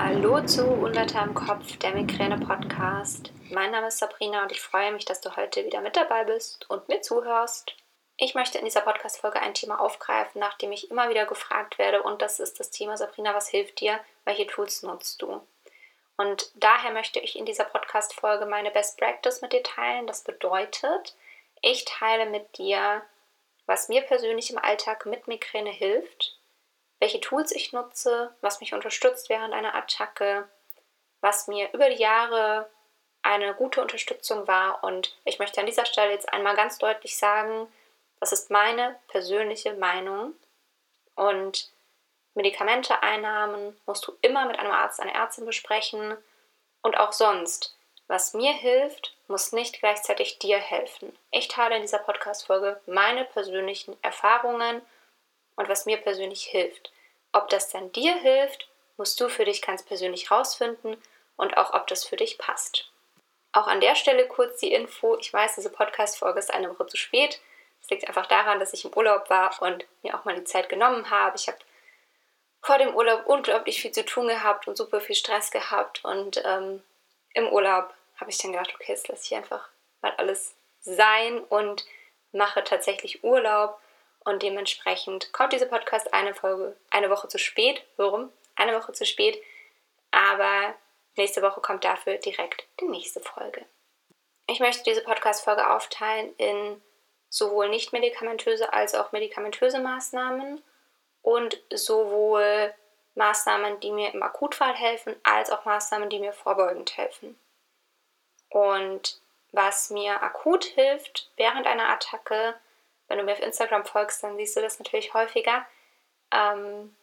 Hallo zu Unwetter im Kopf, der Migräne-Podcast. Mein Name ist Sabrina und ich freue mich, dass du heute wieder mit dabei bist und mir zuhörst. Ich möchte in dieser Podcast-Folge ein Thema aufgreifen, nach dem ich immer wieder gefragt werde, und das ist das Thema: Sabrina, was hilft dir? Welche Tools nutzt du? Und daher möchte ich in dieser Podcast-Folge meine Best Practice mit dir teilen. Das bedeutet, ich teile mit dir, was mir persönlich im Alltag mit Migräne hilft, welche Tools ich nutze, was mich unterstützt während einer Attacke, was mir über die Jahre eine gute Unterstützung war. Und ich möchte an dieser Stelle jetzt einmal ganz deutlich sagen, das ist meine persönliche Meinung. Und Medikamenteeinnahmen musst du immer mit einem Arzt, einer Ärztin besprechen. Und auch sonst. Was mir hilft, muss nicht gleichzeitig dir helfen. Ich teile in dieser Podcast-Folge meine persönlichen Erfahrungen und was mir persönlich hilft. Ob das dann dir hilft, musst du für dich ganz persönlich rausfinden und auch, ob das für dich passt. Auch an der Stelle kurz die Info. Ich weiß, diese Podcast-Folge ist eine Woche zu spät. Das liegt einfach daran, dass ich im Urlaub war und mir auch mal die Zeit genommen habe. Ich habe vor dem Urlaub unglaublich viel zu tun gehabt und super viel Stress gehabt. Und ähm, im Urlaub habe ich dann gedacht, okay, jetzt lasse ich einfach mal alles sein und mache tatsächlich Urlaub und dementsprechend kommt dieser Podcast eine Folge, eine Woche zu spät. Warum? Eine Woche zu spät. Aber nächste Woche kommt dafür direkt die nächste Folge. Ich möchte diese Podcast-Folge aufteilen in sowohl nicht medikamentöse als auch medikamentöse Maßnahmen und sowohl Maßnahmen, die mir im Akutfall helfen, als auch Maßnahmen, die mir vorbeugend helfen. Und was mir akut hilft während einer Attacke, wenn du mir auf Instagram folgst, dann siehst du das natürlich häufiger, ähm,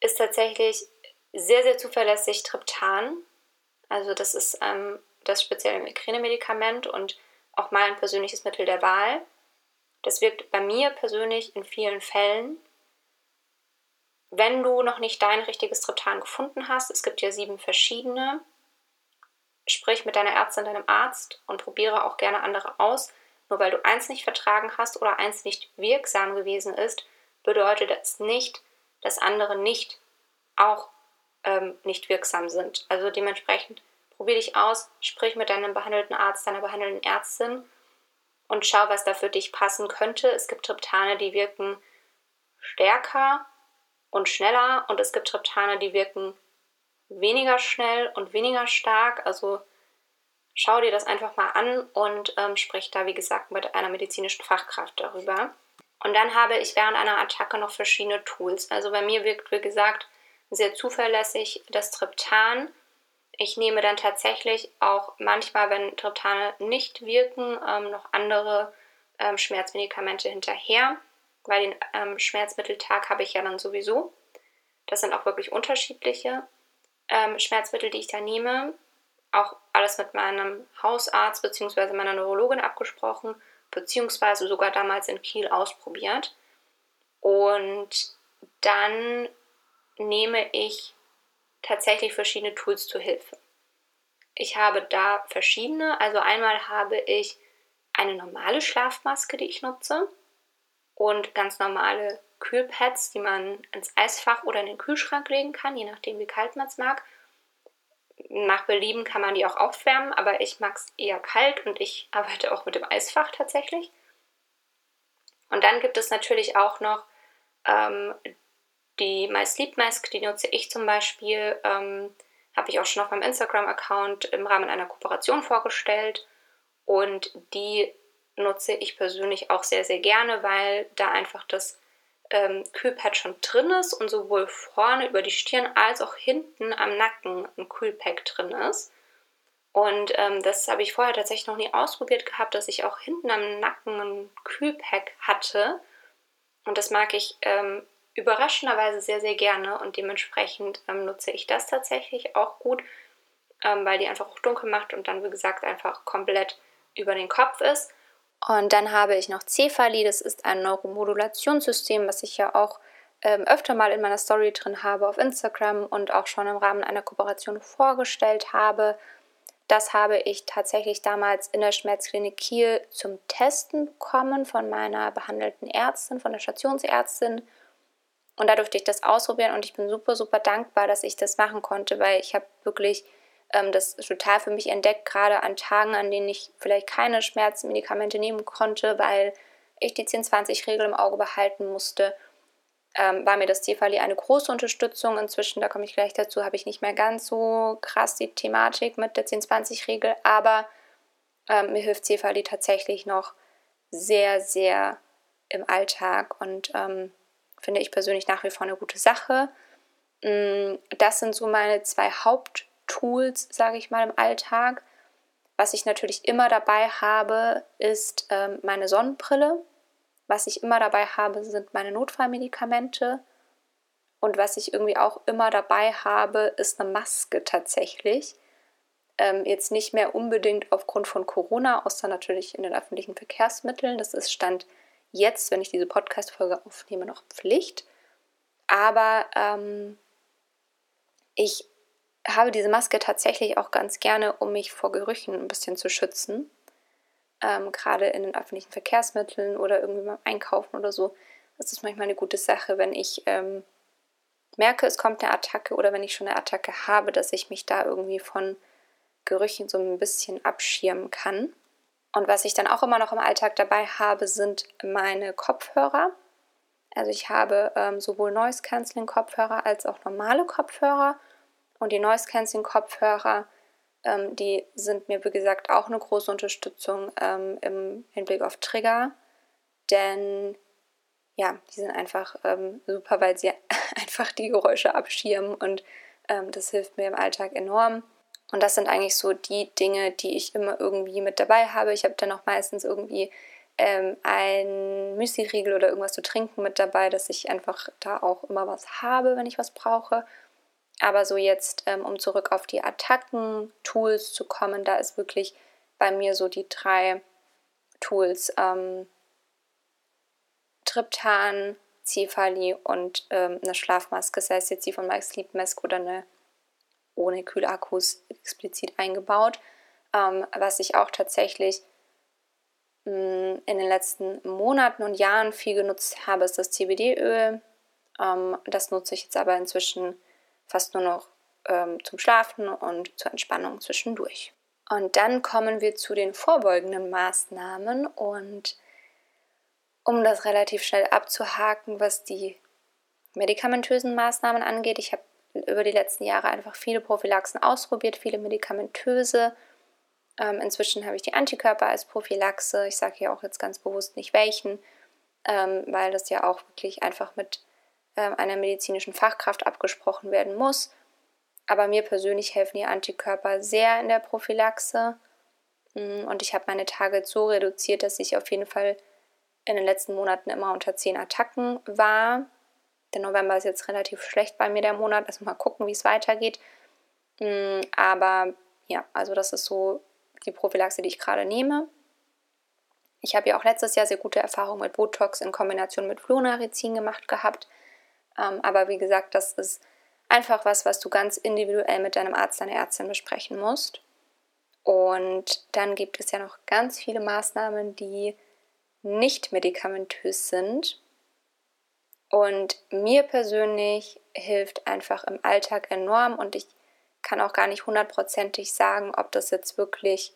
ist tatsächlich sehr, sehr zuverlässig Triptan. Also das ist ähm, das spezielle Migräne-Medikament und auch mein persönliches Mittel der Wahl. Das wirkt bei mir persönlich in vielen Fällen. Wenn du noch nicht dein richtiges Triptan gefunden hast, es gibt ja sieben verschiedene, sprich mit deiner Ärztin, deinem Arzt und probiere auch gerne andere aus. Nur weil du eins nicht vertragen hast oder eins nicht wirksam gewesen ist, bedeutet das nicht, dass andere nicht auch ähm, nicht wirksam sind. Also dementsprechend probier dich aus, sprich mit deinem behandelten Arzt, deiner behandelnden Ärztin und schau, was da für dich passen könnte. Es gibt Triptane, die wirken stärker und schneller und es gibt Triptane, die wirken weniger schnell und weniger stark. Also schau dir das einfach mal an und ähm, sprich da, wie gesagt, mit einer medizinischen Fachkraft darüber. Und dann habe ich während einer Attacke noch verschiedene Tools. Also bei mir wirkt, wie gesagt, sehr zuverlässig das Triptan. Ich nehme dann tatsächlich auch manchmal, wenn Triptane nicht wirken, ähm, noch andere ähm, Schmerzmedikamente hinterher, weil den ähm, Schmerzmitteltag habe ich ja dann sowieso. Das sind auch wirklich unterschiedliche ähm, Schmerzmittel, die ich da nehme auch alles mit meinem Hausarzt bzw. meiner Neurologin abgesprochen, beziehungsweise sogar damals in Kiel ausprobiert. Und dann nehme ich tatsächlich verschiedene Tools zur Hilfe. Ich habe da verschiedene. Also einmal habe ich eine normale Schlafmaske, die ich nutze und ganz normale Kühlpads, die man ins Eisfach oder in den Kühlschrank legen kann, je nachdem wie kalt man es mag nach Belieben kann man die auch aufwärmen, aber ich mag es eher kalt und ich arbeite auch mit dem Eisfach tatsächlich. Und dann gibt es natürlich auch noch ähm, die My Sleep Mask, die nutze ich zum Beispiel, ähm, habe ich auch schon auf meinem Instagram-Account im Rahmen einer Kooperation vorgestellt. Und die nutze ich persönlich auch sehr, sehr gerne, weil da einfach das ähm, Kühlpad schon drin ist und sowohl vorne über die Stirn als auch hinten am Nacken ein Kühlpack drin ist. Und ähm, das habe ich vorher tatsächlich noch nie ausprobiert gehabt, dass ich auch hinten am Nacken ein Kühlpack hatte. Und das mag ich ähm, überraschenderweise sehr, sehr gerne und dementsprechend ähm, nutze ich das tatsächlich auch gut, ähm, weil die einfach auch dunkel macht und dann, wie gesagt, einfach komplett über den Kopf ist. Und dann habe ich noch Cephali, das ist ein Neuromodulationssystem, was ich ja auch ähm, öfter mal in meiner Story drin habe auf Instagram und auch schon im Rahmen einer Kooperation vorgestellt habe. Das habe ich tatsächlich damals in der Schmerzklinik Kiel zum Testen bekommen von meiner behandelten Ärztin, von der Stationsärztin. Und da durfte ich das ausprobieren und ich bin super, super dankbar, dass ich das machen konnte, weil ich habe wirklich ähm, das total für mich entdeckt, gerade an Tagen, an denen ich vielleicht keine Schmerzmedikamente nehmen konnte, weil ich die 10-20-Regel im Auge behalten musste, ähm, war mir das Cefali eine große Unterstützung. Inzwischen, da komme ich gleich dazu, habe ich nicht mehr ganz so krass die Thematik mit der 10-20-Regel, aber ähm, mir hilft Cefali tatsächlich noch sehr, sehr im Alltag und ähm, finde ich persönlich nach wie vor eine gute Sache. Mm, das sind so meine zwei Haupttools, sage ich mal, im Alltag. Was ich natürlich immer dabei habe, ist ähm, meine Sonnenbrille. Was ich immer dabei habe, sind meine Notfallmedikamente. Und was ich irgendwie auch immer dabei habe, ist eine Maske tatsächlich. Ähm, jetzt nicht mehr unbedingt aufgrund von Corona, außer natürlich in den öffentlichen Verkehrsmitteln. Das ist Stand jetzt, wenn ich diese Podcast-Folge aufnehme, noch Pflicht. Aber ähm, ich habe diese Maske tatsächlich auch ganz gerne, um mich vor Gerüchen ein bisschen zu schützen. Ähm, Gerade in den öffentlichen Verkehrsmitteln oder irgendwie beim Einkaufen oder so. Das ist manchmal eine gute Sache, wenn ich ähm, merke, es kommt eine Attacke oder wenn ich schon eine Attacke habe, dass ich mich da irgendwie von Gerüchen so ein bisschen abschirmen kann. Und was ich dann auch immer noch im Alltag dabei habe, sind meine Kopfhörer. Also ich habe ähm, sowohl Noise Cancelling Kopfhörer als auch normale Kopfhörer. Und die Noise Cancelling Kopfhörer, ähm, die sind mir wie gesagt auch eine große Unterstützung ähm, im Hinblick auf Trigger. Denn ja, die sind einfach ähm, super, weil sie einfach die Geräusche abschirmen und ähm, das hilft mir im Alltag enorm. Und das sind eigentlich so die Dinge, die ich immer irgendwie mit dabei habe. Ich habe dann auch meistens irgendwie ähm, ein Müsli-Riegel oder irgendwas zu trinken mit dabei, dass ich einfach da auch immer was habe, wenn ich was brauche. Aber so jetzt, ähm, um zurück auf die Attacken-Tools zu kommen, da ist wirklich bei mir so die drei Tools ähm, Triptan, Cifali und ähm, eine Schlafmaske, sei es jetzt die von My Sleep Mask oder eine ohne Kühlakkus explizit eingebaut. Ähm, was ich auch tatsächlich mh, mm, in den letzten Monaten und Jahren viel genutzt habe, ist das CBD-Öl. Ähm, das nutze ich jetzt aber inzwischen fast nur noch ähm, zum Schlafen und zur Entspannung zwischendurch. Und dann kommen wir zu den vorbeugenden Maßnahmen und um das relativ schnell abzuhaken, was die medikamentösen Maßnahmen angeht. Ich habe über die letzten Jahre einfach viele Prophylaxen ausprobiert, viele medikamentöse. Ähm, inzwischen habe ich die Antikörper als Prophylaxe. Ich sage hier auch jetzt ganz bewusst nicht welchen, ähm, weil das ja auch wirklich einfach mit einer medizinischen Fachkraft abgesprochen werden muss. Aber mir persönlich helfen die Antikörper sehr in der Prophylaxe. Mm, und ich habe meine Tage so reduziert, dass ich auf jeden Fall in den letzten Monaten immer unter 10 Attacken war. Der November ist jetzt relativ schlecht bei mir der Monat. Also mal gucken, wie es weitergeht. Mm, aber ja, also das ist so die Prophylaxe, die ich gerade nehme. Ich habe ja auch letztes Jahr sehr gute Erfahrungen mit Botox in Kombination mit Flunarizin gemacht gehabt. Ähm, aber wie gesagt, das ist einfach was, was du ganz individuell mit deinem Arzt, deiner Ärztin besprechen musst. Und dann gibt es ja noch ganz viele Maßnahmen, die nicht medikamentös sind und mir persönlich hilft einfach im Alltag enorm und ich kann auch gar nicht hundertprozentig sagen, ob das jetzt wirklich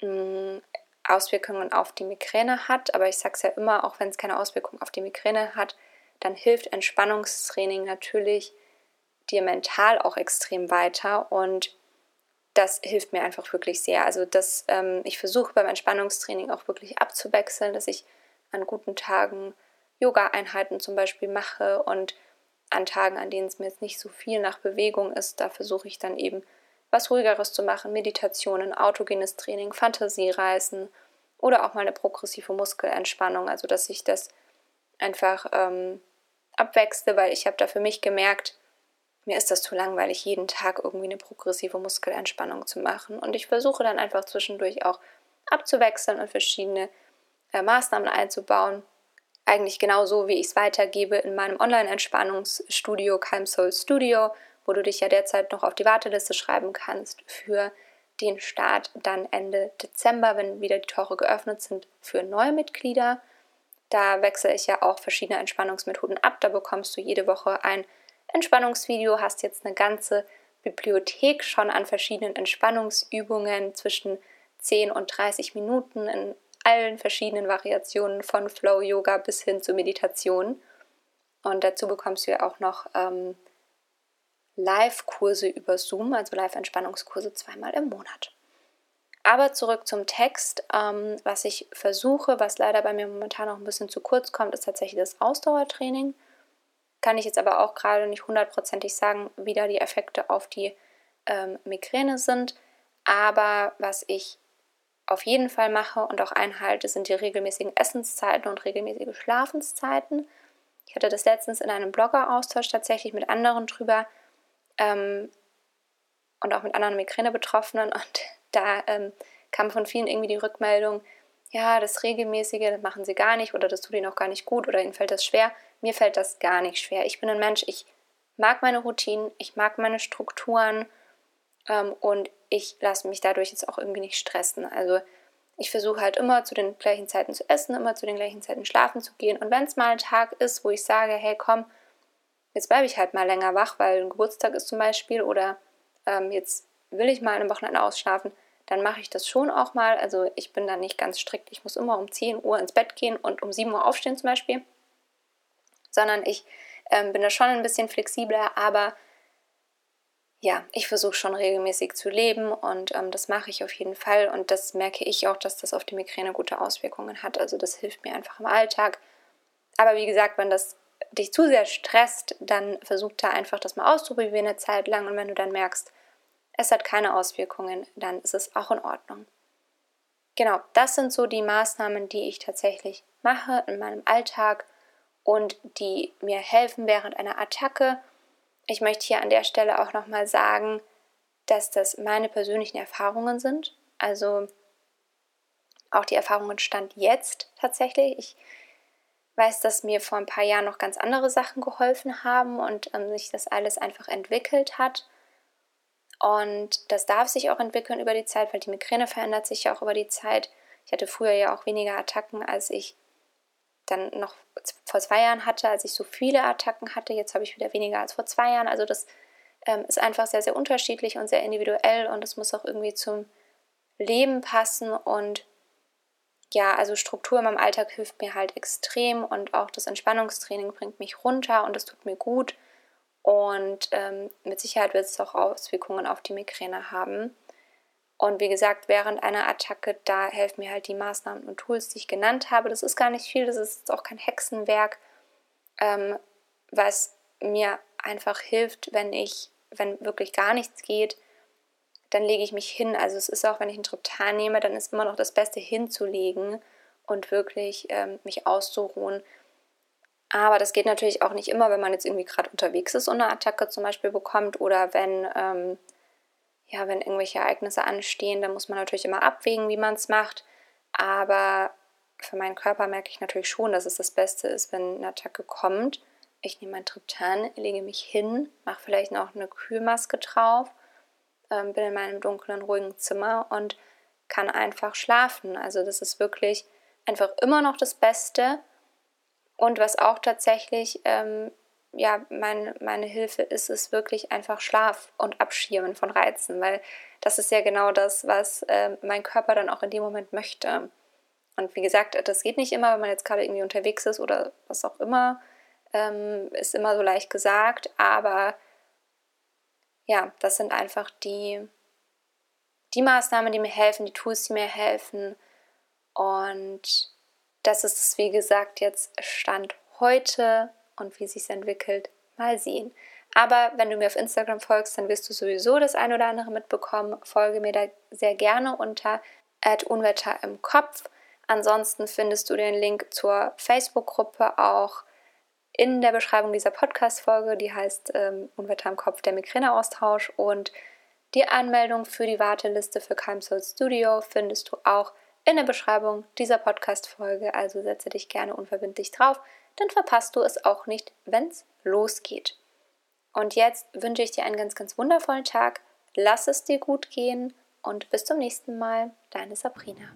mh, mm, Auswirkungen auf die Migräne hat. Aber ich sage es ja immer, auch wenn es keine Auswirkungen auf die Migräne hat, dann hilft Entspannungstraining natürlich dir mental auch extrem weiter und das hilft mir einfach wirklich sehr. Also das, ähm, ich versuche beim Entspannungstraining auch wirklich abzuwechseln, dass ich an guten Tagen Yoga-Einheiten zum Beispiel mache und an Tagen, an denen es mir jetzt nicht so viel nach Bewegung ist, da versuche ich dann eben was ruhigeres zu machen, Meditationen, autogenes Training, Fantasiereisen oder auch mal eine progressive Muskelentspannung, also dass ich das einfach ähm, abwechsle, weil ich habe da für mich gemerkt, mir ist das zu langweilig, jeden Tag irgendwie eine progressive Muskelentspannung zu machen. Und ich versuche dann einfach zwischendurch auch abzuwechseln und verschiedene äh, Maßnahmen einzubauen, eigentlich genauso, wie ich es weitergebe in meinem Online-Entspannungsstudio Calm Soul Studio, wo du dich ja derzeit noch auf die Warteliste schreiben kannst für den Start dann Ende Dezember, wenn wieder die Tore geöffnet sind für neue Mitglieder. Da wechsle ich ja auch verschiedene Entspannungsmethoden ab. Da bekommst du jede Woche ein Entspannungsvideo, hast jetzt eine ganze Bibliothek schon an verschiedenen Entspannungsübungen zwischen 10 und 30 Minuten in allen verschiedenen Variationen von Flow Yoga bis hin zu Meditation. Und dazu bekommst du ja auch noch ähm, Live-Kurse über Zoom, also Live-Entspannungskurse zweimal im Monat. Aber zurück zum Text. Ähm, was ich versuche, was leider bei mir momentan noch ein bisschen zu kurz kommt, ist tatsächlich das Ausdauertraining. Kann ich jetzt aber auch gerade nicht hundertprozentig sagen, wie da die Effekte auf die ähm, Migräne sind. Aber was ich auf jeden Fall mache und auch einhalte, sind die regelmäßigen Essenszeiten und regelmäßige Schlafenszeiten. Ich hatte das letztens in einem Blogger-Austausch tatsächlich mit anderen drüber ähm, und auch mit anderen Migräne-Betroffenen. Und da ähm, kam von vielen irgendwie die Rückmeldung, ja, das Regelmäßige, das machen sie gar nicht oder das tut ihnen auch gar nicht gut oder ihnen fällt das schwer. Mir fällt das gar nicht schwer. Ich bin ein Mensch, ich mag meine Routinen, ich mag meine Strukturen ähm, und ich lasse mich dadurch jetzt auch irgendwie nicht stressen. Also ich versuche halt immer zu den gleichen Zeiten zu essen, immer zu den gleichen Zeiten schlafen zu gehen. Und wenn es mal ein Tag ist, wo ich sage, hey komm, jetzt bleibe ich halt mal länger wach, weil ein Geburtstag ist zum Beispiel oder ähm, jetzt will ich mal eine Wochenende ausschlafen, dann mache ich das schon auch mal. Also ich bin da nicht ganz strikt. Ich muss immer um 10 Uhr ins Bett gehen und um 7 Uhr aufstehen zum Beispiel. Sondern ich ähm, bin da schon ein bisschen flexibler, aber ja, ich versuche schon regelmäßig zu leben und ähm, das mache ich auf jeden Fall. Und das merke ich auch, dass das auf die Migräne gute Auswirkungen hat. Also das hilft mir einfach im Alltag. Aber wie gesagt, wenn das dich zu sehr stresst, dann versuch da einfach das mal auszuprobieren eine Zeit lang. Und wenn du dann merkst, es hat keine Auswirkungen, dann ist es auch in Ordnung. Genau, das sind so die Maßnahmen, die ich tatsächlich mache in meinem Alltag und die mir helfen während einer Attacke. Ich möchte hier an der Stelle auch nochmal sagen, dass das meine persönlichen Erfahrungen sind. Also auch die Erfahrungen stand jetzt tatsächlich. Ich weiß, dass mir vor ein paar Jahren noch ganz andere Sachen geholfen haben und ähm, sich das alles einfach entwickelt hat. Und das darf sich auch entwickeln über die Zeit, weil die Migräne verändert sich ja auch über die Zeit. Ich hatte früher ja auch weniger Attacken, als ich dann noch vor zwei Jahren hatte, als ich so viele Attacken hatte. Jetzt habe ich wieder weniger als vor zwei Jahren. Also das ähm, ist einfach sehr, sehr unterschiedlich und sehr individuell und es muss auch irgendwie zum Leben passen. Und ja, also Struktur in meinem Alltag hilft mir halt extrem und auch das Entspannungstraining bringt mich runter und es tut mir gut. Und ähm, mit Sicherheit wird es auch Auswirkungen auf die Migräne haben. Und wie gesagt, während einer Attacke, da helfen mir halt die Maßnahmen und Tools, die ich genannt habe. Das ist gar nicht viel, das ist auch kein Hexenwerk, ähm, was mir einfach hilft, wenn ich, wenn wirklich gar nichts geht, dann lege ich mich hin. Also es ist auch, wenn ich einen Triptan nehme, dann ist immer noch das Beste hinzulegen und wirklich ähm, mich auszuruhen aber das geht natürlich auch nicht immer, wenn man jetzt irgendwie gerade unterwegs ist und eine Attacke zum Beispiel bekommt oder wenn, ähm, ja, wenn irgendwelche Ereignisse anstehen, dann muss man natürlich immer abwägen, wie man es macht. Aber für meinen Körper merke ich natürlich schon, dass es das Beste ist, wenn eine Attacke kommt. Ich nehme mein Triptan, lege mich hin, mache vielleicht noch eine Kühlmaske drauf, ähm, bin in meinem dunklen, ruhigen Zimmer und kann einfach schlafen. Also das ist wirklich einfach immer noch das Beste und was auch tatsächlich ähm, ja, mein, meine Hilfe ist, ist wirklich einfach Schlaf und Abschirmen von Reizen, weil das ist ja genau das, was äh, mein Körper dann auch in dem Moment möchte. Und wie gesagt, das geht nicht immer, wenn man jetzt gerade irgendwie unterwegs ist oder was auch immer, ähm, ist immer so leicht gesagt, aber ja, das sind einfach die, die Maßnahmen, die mir helfen, die Tools, die mir helfen. Und das ist es, wie gesagt, jetzt Stand heute und wie sich entwickelt, mal sehen. Aber wenn du mir auf Instagram folgst, dann wirst du sowieso das ein oder andere mitbekommen. Folge mir da sehr gerne unter Unwetter im Kopf. Ansonsten findest du den Link zur Facebook-Gruppe auch in der Beschreibung dieser Podcast-Folge. Die heißt ähm, Unwetter im Kopf, der Migräneaustausch. Und die Anmeldung für die Warteliste für Calm Soul Studio findest du auch in der Beschreibung dieser Podcast-Folge, also setze dich gerne unverbindlich drauf, dann verpasst du es auch nicht, wenn es losgeht. Und jetzt wünsche ich dir einen ganz, ganz wundervollen Tag. Lass es dir gut gehen und bis zum nächsten Mal. Deine Sabrina.